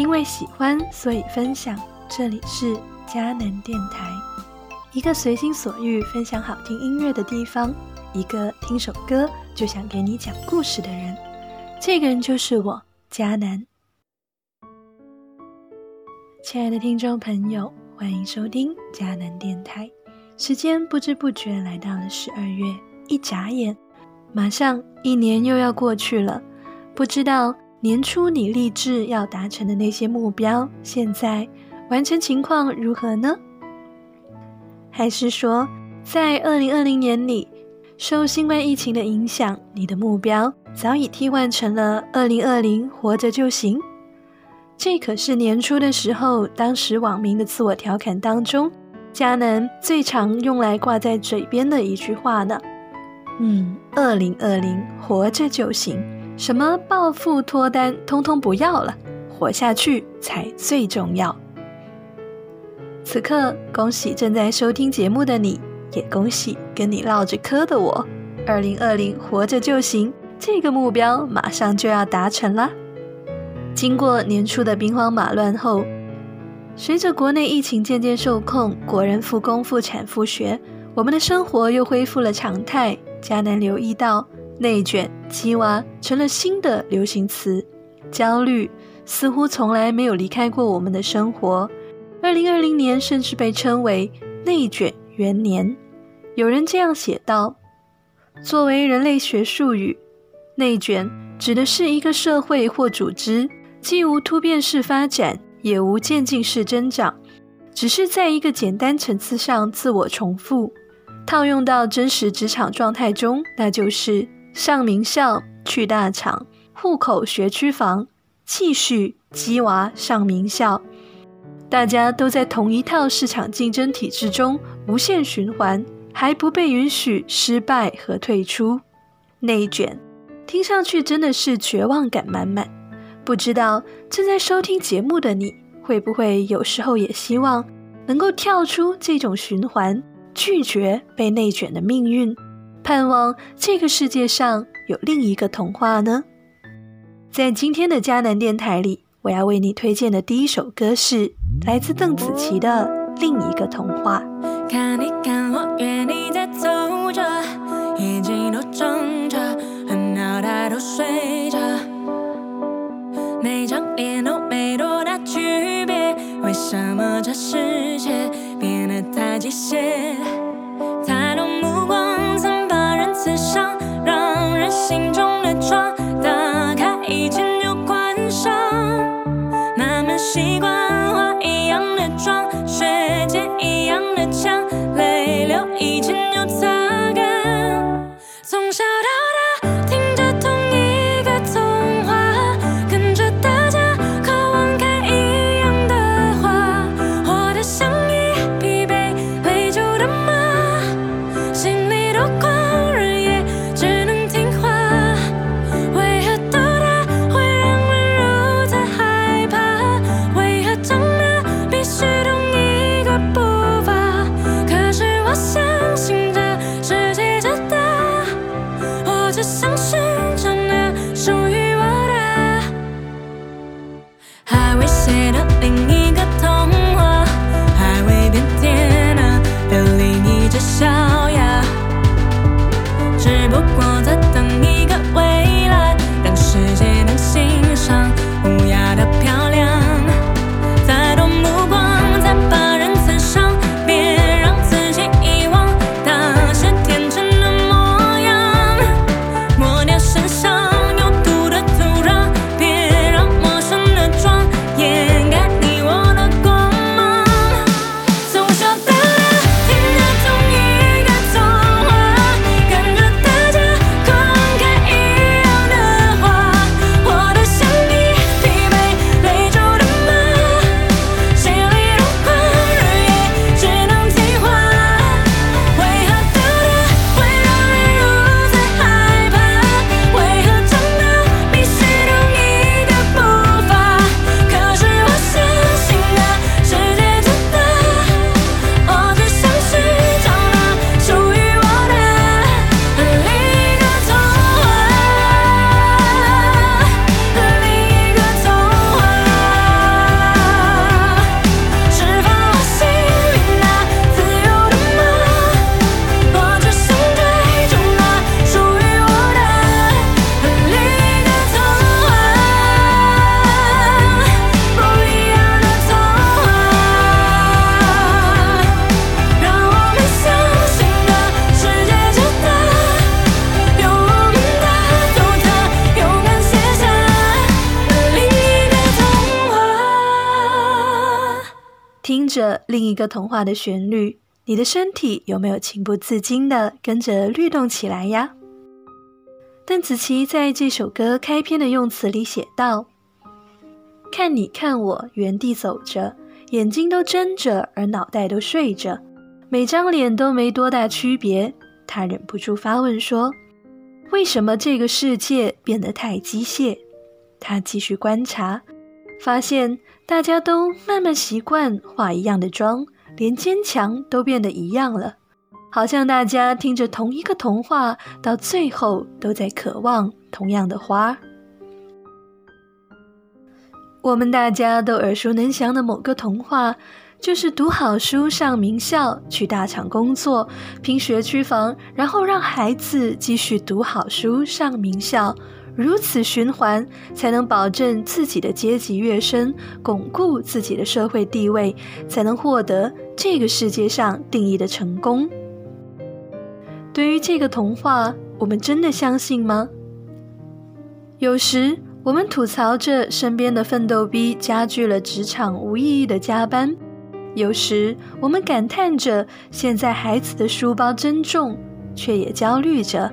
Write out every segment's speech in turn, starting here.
因为喜欢，所以分享。这里是迦南电台，一个随心所欲分享好听音乐的地方，一个听首歌就想给你讲故事的人。这个人就是我，迦南。亲爱的听众朋友，欢迎收听迦南电台。时间不知不觉来到了十二月，一眨眼，马上一年又要过去了。不知道年初你立志要达成的那些目标，现在完成情况如何呢？还是说，在二零二零年里，受新冠疫情的影响，你的目标早已替换成了二零二零活着就行？这可是年初的时候，当时网民的自我调侃当中。迦南最常用来挂在嘴边的一句话呢，嗯，二零二零活着就行，什么暴富脱单，通通不要了，活下去才最重要。此刻，恭喜正在收听节目的你，也恭喜跟你唠着嗑的我，二零二零活着就行，这个目标马上就要达成了。经过年初的兵荒马乱后。随着国内疫情渐渐受控，国人复工复产复学，我们的生活又恢复了常态。迦南留意到，内卷、鸡娃成了新的流行词，焦虑似乎从来没有离开过我们的生活。二零二零年甚至被称为内卷元年。有人这样写道：“作为人类学术语，内卷指的是一个社会或组织既无突变式发展。”也无渐进式增长，只是在一个简单层次上自我重复。套用到真实职场状态中，那就是上名校去大厂，户口学区房，继续鸡娃上名校。大家都在同一套市场竞争体制中无限循环，还不被允许失败和退出。内卷，听上去真的是绝望感满满。不知道正在收听节目的你，会不会有时候也希望能够跳出这种循环，拒绝被内卷的命运，盼望这个世界上有另一个童话呢？在今天的迦南电台里，我要为你推荐的第一首歌是来自邓紫棋的《另一个童话》。着另一个童话的旋律，你的身体有没有情不自禁的跟着律动起来呀？邓紫棋在这首歌开篇的用词里写道：“看你看我，原地走着，眼睛都睁着，而脑袋都睡着，每张脸都没多大区别。”他忍不住发问说：“为什么这个世界变得太机械？”他继续观察，发现。大家都慢慢习惯化一样的妆，连坚强都变得一样了，好像大家听着同一个童话，到最后都在渴望同样的花。我们大家都耳熟能详的某个童话，就是读好书上名校，去大厂工作，拼学区房，然后让孩子继续读好书上名校。如此循环，才能保证自己的阶级跃升，巩固自己的社会地位，才能获得这个世界上定义的成功。对于这个童话，我们真的相信吗？有时我们吐槽着身边的奋斗逼加剧了职场无意义的加班，有时我们感叹着现在孩子的书包真重，却也焦虑着。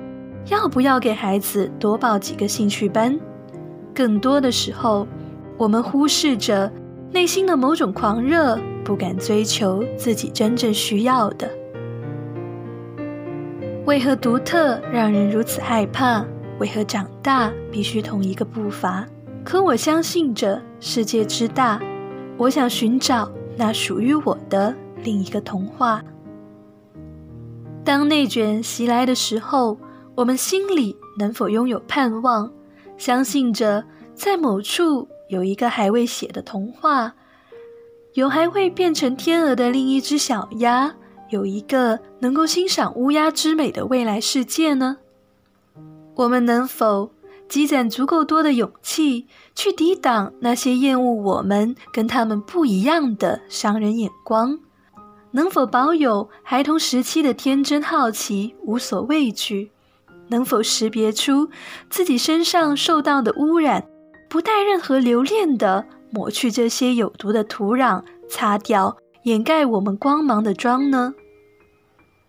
要不要给孩子多报几个兴趣班？更多的时候，我们忽视着内心的某种狂热，不敢追求自己真正需要的。为何独特让人如此害怕？为何长大必须同一个步伐？可我相信着世界之大，我想寻找那属于我的另一个童话。当内卷袭来的时候。我们心里能否拥有盼望？相信着，在某处有一个还未写的童话，有还会变成天鹅的另一只小鸭，有一个能够欣赏乌鸦之美的未来世界呢？我们能否积攒足够多的勇气，去抵挡那些厌恶我们跟他们不一样的商人眼光？能否保有孩童时期的天真好奇，无所畏惧？能否识别出自己身上受到的污染，不带任何留恋的抹去这些有毒的土壤，擦掉掩盖我们光芒的妆呢？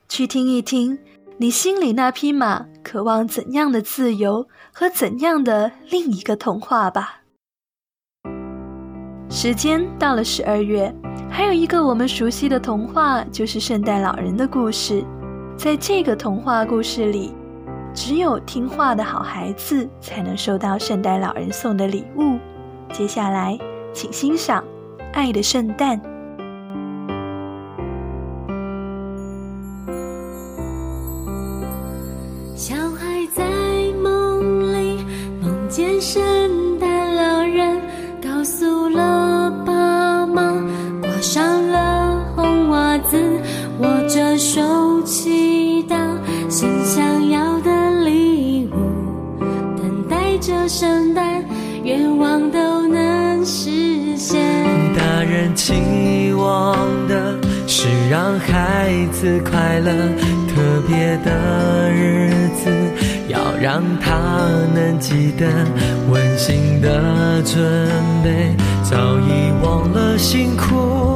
去听一听，你心里那匹马渴望怎样的自由和怎样的另一个童话吧。时间到了十二月，还有一个我们熟悉的童话，就是圣诞老人的故事。在这个童话故事里。只有听话的好孩子才能收到圣诞老人送的礼物。接下来，请欣赏《爱的圣诞》。小孩在梦里梦见圣让他能记得温馨的准备。早已忘了辛苦，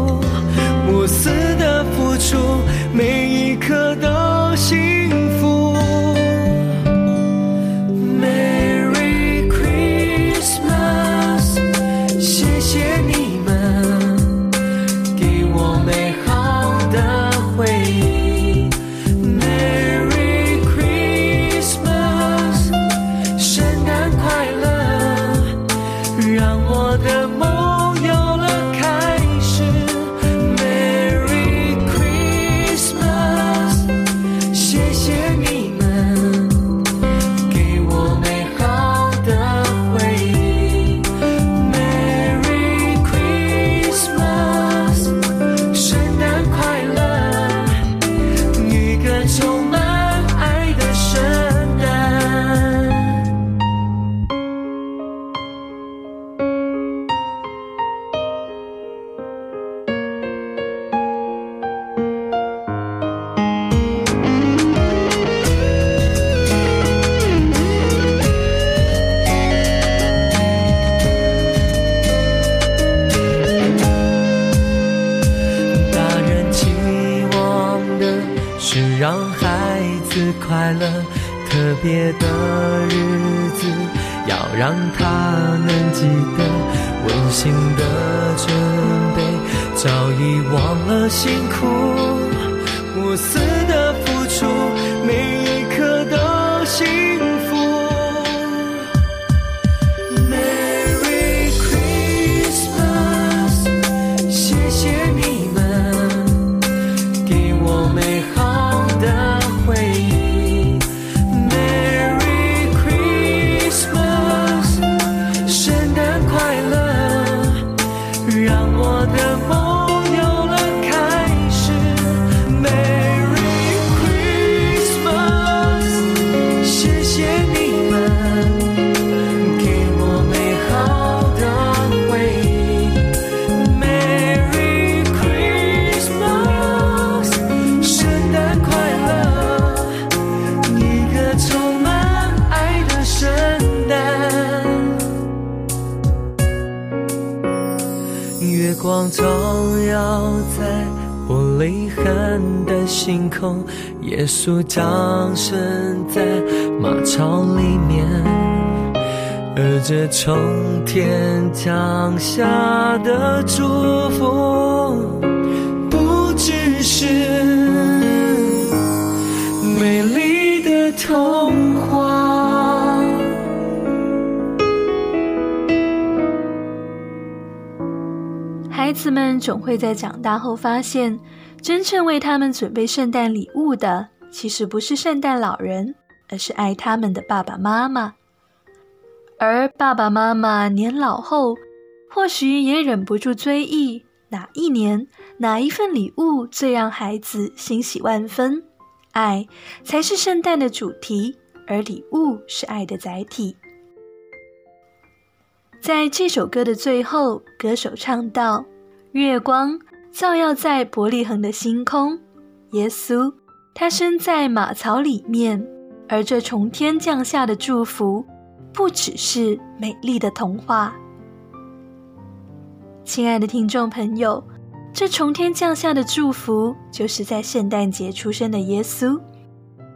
让他能记得温馨的准备，早已忘了辛苦我虽耶稣降生在马槽里面。而这从天降下的祝福，不只是美丽的童话。孩子们总会在长大后发现，真正为他们准备圣诞礼物的，其实不是圣诞老人，而是爱他们的爸爸妈妈。而爸爸妈妈年老后，或许也忍不住追忆哪一年哪一份礼物最让孩子欣喜万分。爱才是圣诞的主题，而礼物是爱的载体。在这首歌的最后，歌手唱道：“月光照耀在伯利恒的星空，耶稣他生在马槽里面，而这从天降下的祝福，不只是美丽的童话。”亲爱的听众朋友，这从天降下的祝福，就是在圣诞节出生的耶稣。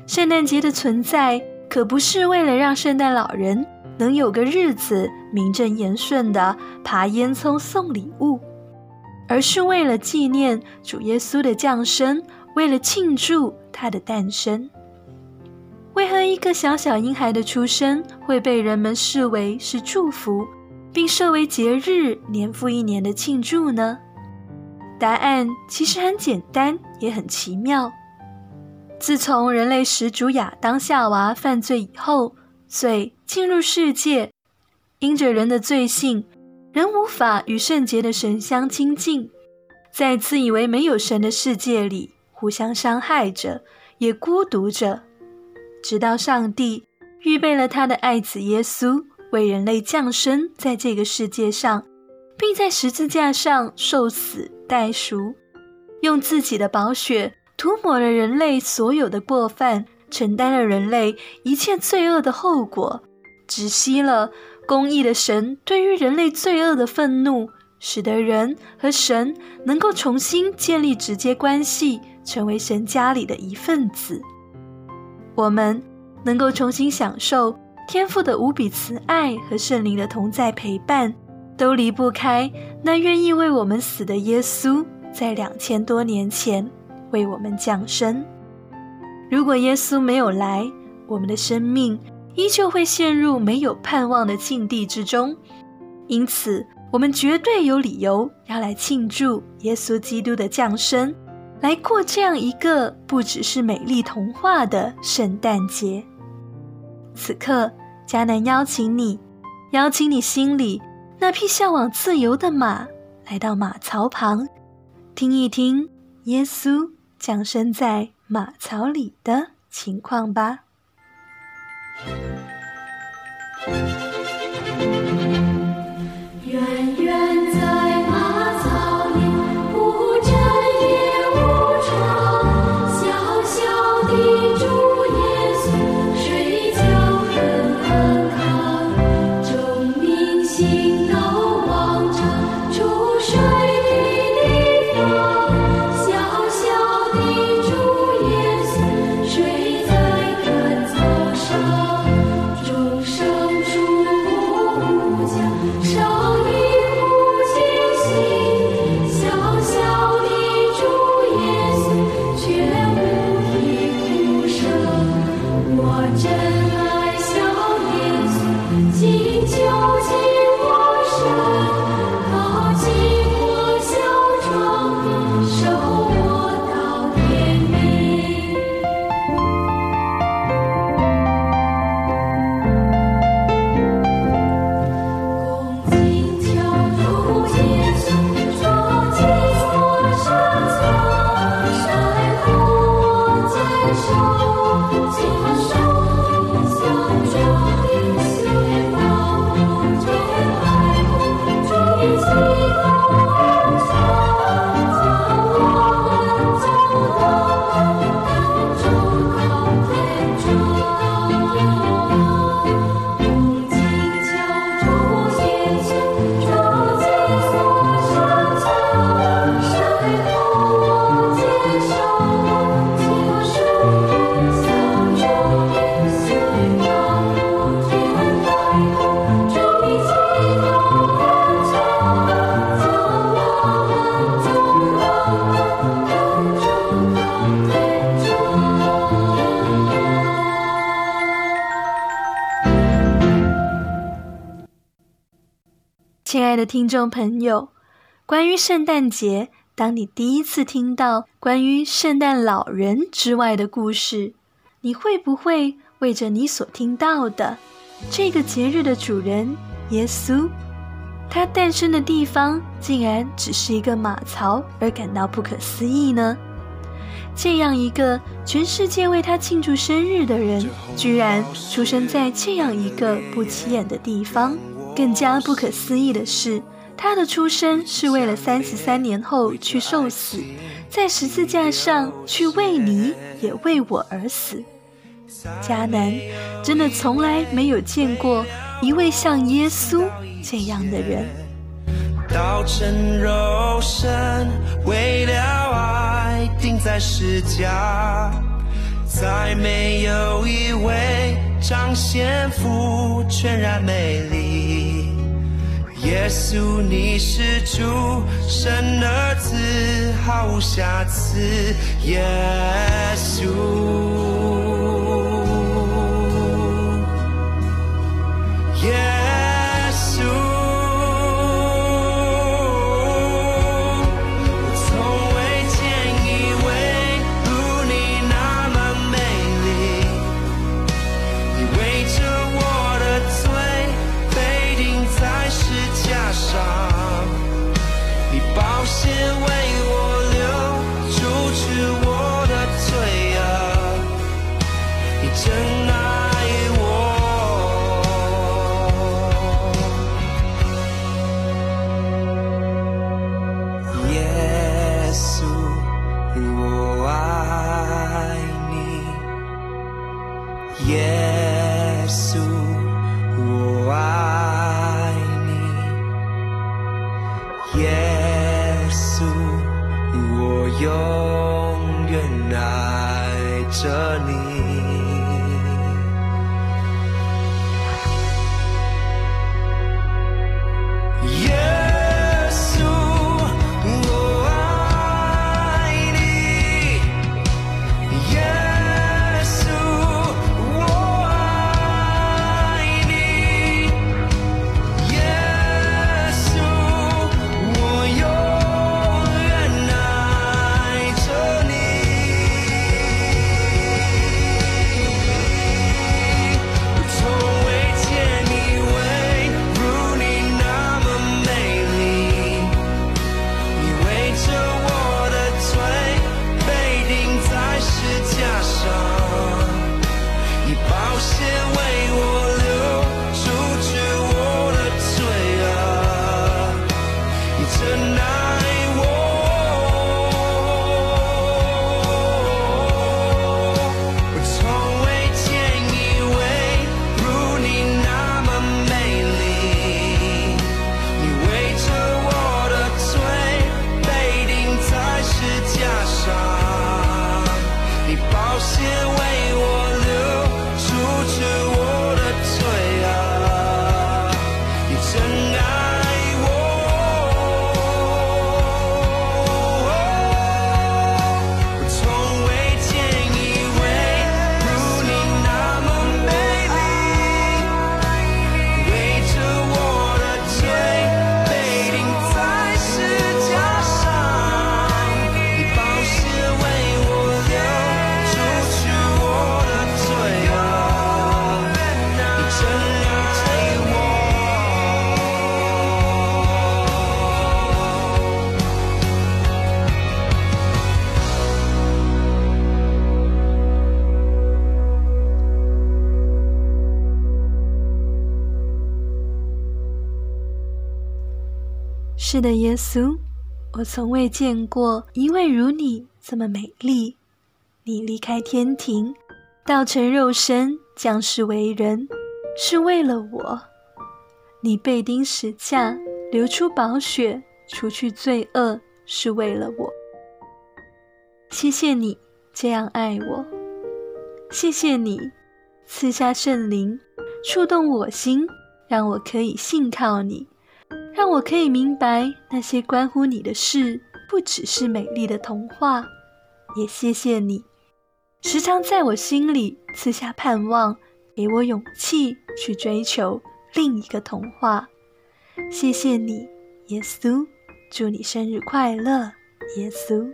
圣诞节的存在，可不是为了让圣诞老人能有个日子名正言顺的爬烟囱送礼物，而是为了纪念主耶稣的降生，为了庆祝他的诞生。为何一个小小婴孩的出生会被人们视为是祝福，并设为节日，年复一年的庆祝呢？答案其实很简单，也很奇妙。自从人类始祖亚当夏娃犯罪以后，罪进入世界，因着人的罪性，人无法与圣洁的神相亲近，在自以为没有神的世界里，互相伤害着，也孤独着，直到上帝预备了他的爱子耶稣，为人类降生在这个世界上，并在十字架上受死代赎，用自己的宝血。涂抹了人类所有的过犯，承担了人类一切罪恶的后果，止息了公义的神对于人类罪恶的愤怒，使得人和神能够重新建立直接关系，成为神家里的一份子。我们能够重新享受天父的无比慈爱和圣灵的同在陪伴，都离不开那愿意为我们死的耶稣，在两千多年前。为我们降生。如果耶稣没有来，我们的生命依旧会陷入没有盼望的境地之中。因此，我们绝对有理由要来庆祝耶稣基督的降生，来过这样一个不只是美丽童话的圣诞节。此刻，迦南邀请你，邀请你心里那匹向往自由的马，来到马槽旁，听一听耶稣。降生在马槽里的情况吧。Jesus. 听众朋友，关于圣诞节，当你第一次听到关于圣诞老人之外的故事，你会不会为着你所听到的这个节日的主人耶稣，他诞生的地方竟然只是一个马槽而感到不可思议呢？这样一个全世界为他庆祝生日的人，居然出生在这样一个不起眼的地方。更加不可思议的是，他的出生是为了三十三年后去受死，在十字架上去为你也为我而死。迦南真的从来没有见过一位像耶稣这样的人。道成肉身，为了爱钉在十架，再没有一位彰显父全然美丽。耶稣，你是主神儿子，毫无瑕疵。耶稣。是的，耶稣，我从未见过一位如你这么美丽。你离开天庭，道成肉身，降世为人，是为了我。你被钉十架，流出宝血，除去罪恶，是为了我。谢谢你这样爱我，谢谢你赐下圣灵，触动我心，让我可以信靠你。让我可以明白那些关乎你的事，不只是美丽的童话。也谢谢你，时常在我心里刺下盼望，给我勇气去追求另一个童话。谢谢你，耶稣，祝你生日快乐，耶稣。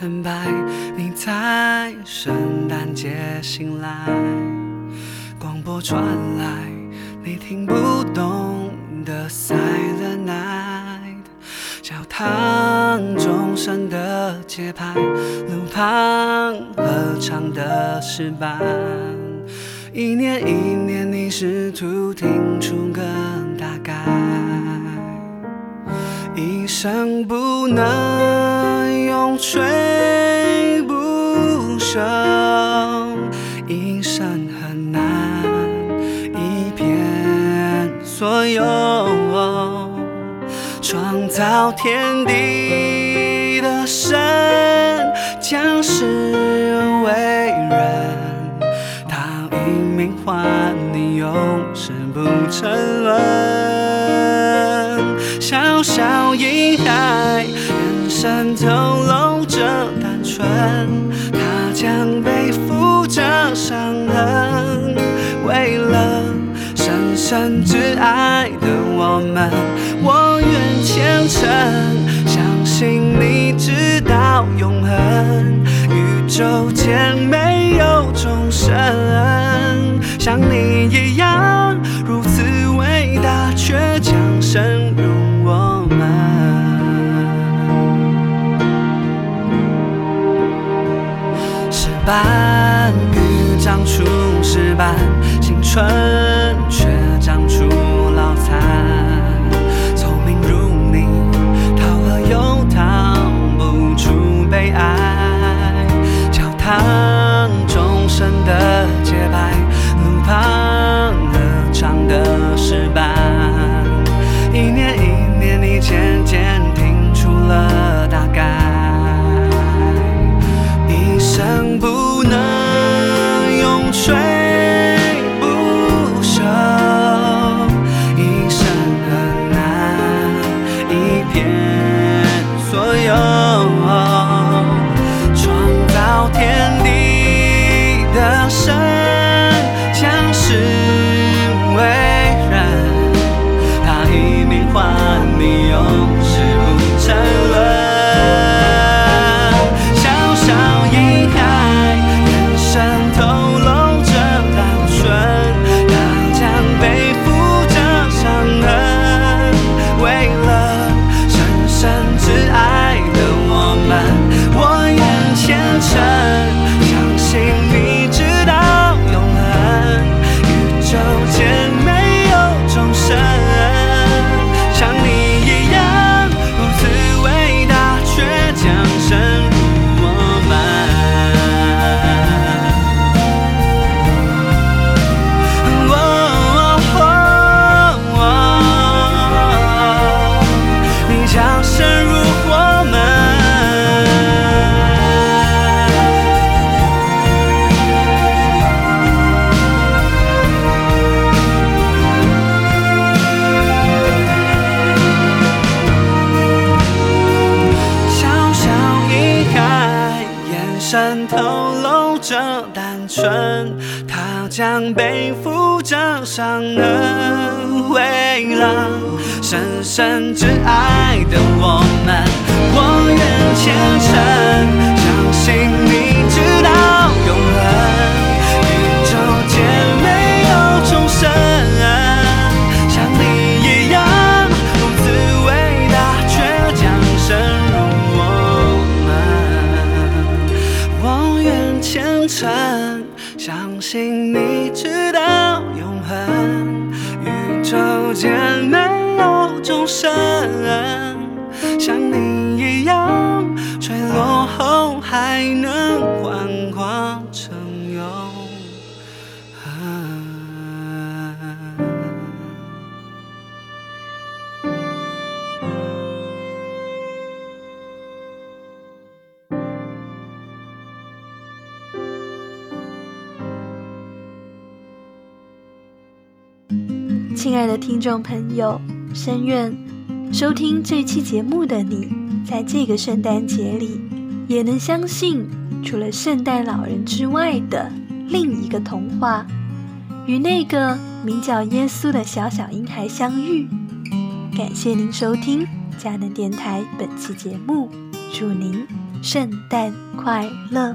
很白，你在圣诞节醒来，广播传来你听不懂的 Silent Night，教堂钟声的节拍，路旁合唱的诗班，一年一年你试图听出个大概。一生不能永垂不朽，一生很难一片所有。创造天地的神将是伟人，他以命换你永世不沉沦。小小婴孩，眼神透露着单纯，他将背负着伤痕，为了深深挚爱的我们，我愿虔诚，相信你直到永恒，宇宙间没有众生像你一石板欲长出石板，青春却长出渗透露着单纯，他将背负着伤痕，为了深深挚爱的我们，我愿虔诚，相信你知道。亲爱的听众朋友，深愿收听这期节目的你，在这个圣诞节里，也能相信除了圣诞老人之外的另一个童话，与那个名叫耶稣的小小婴孩相遇。感谢您收听佳能电台本期节目，祝您圣诞快乐。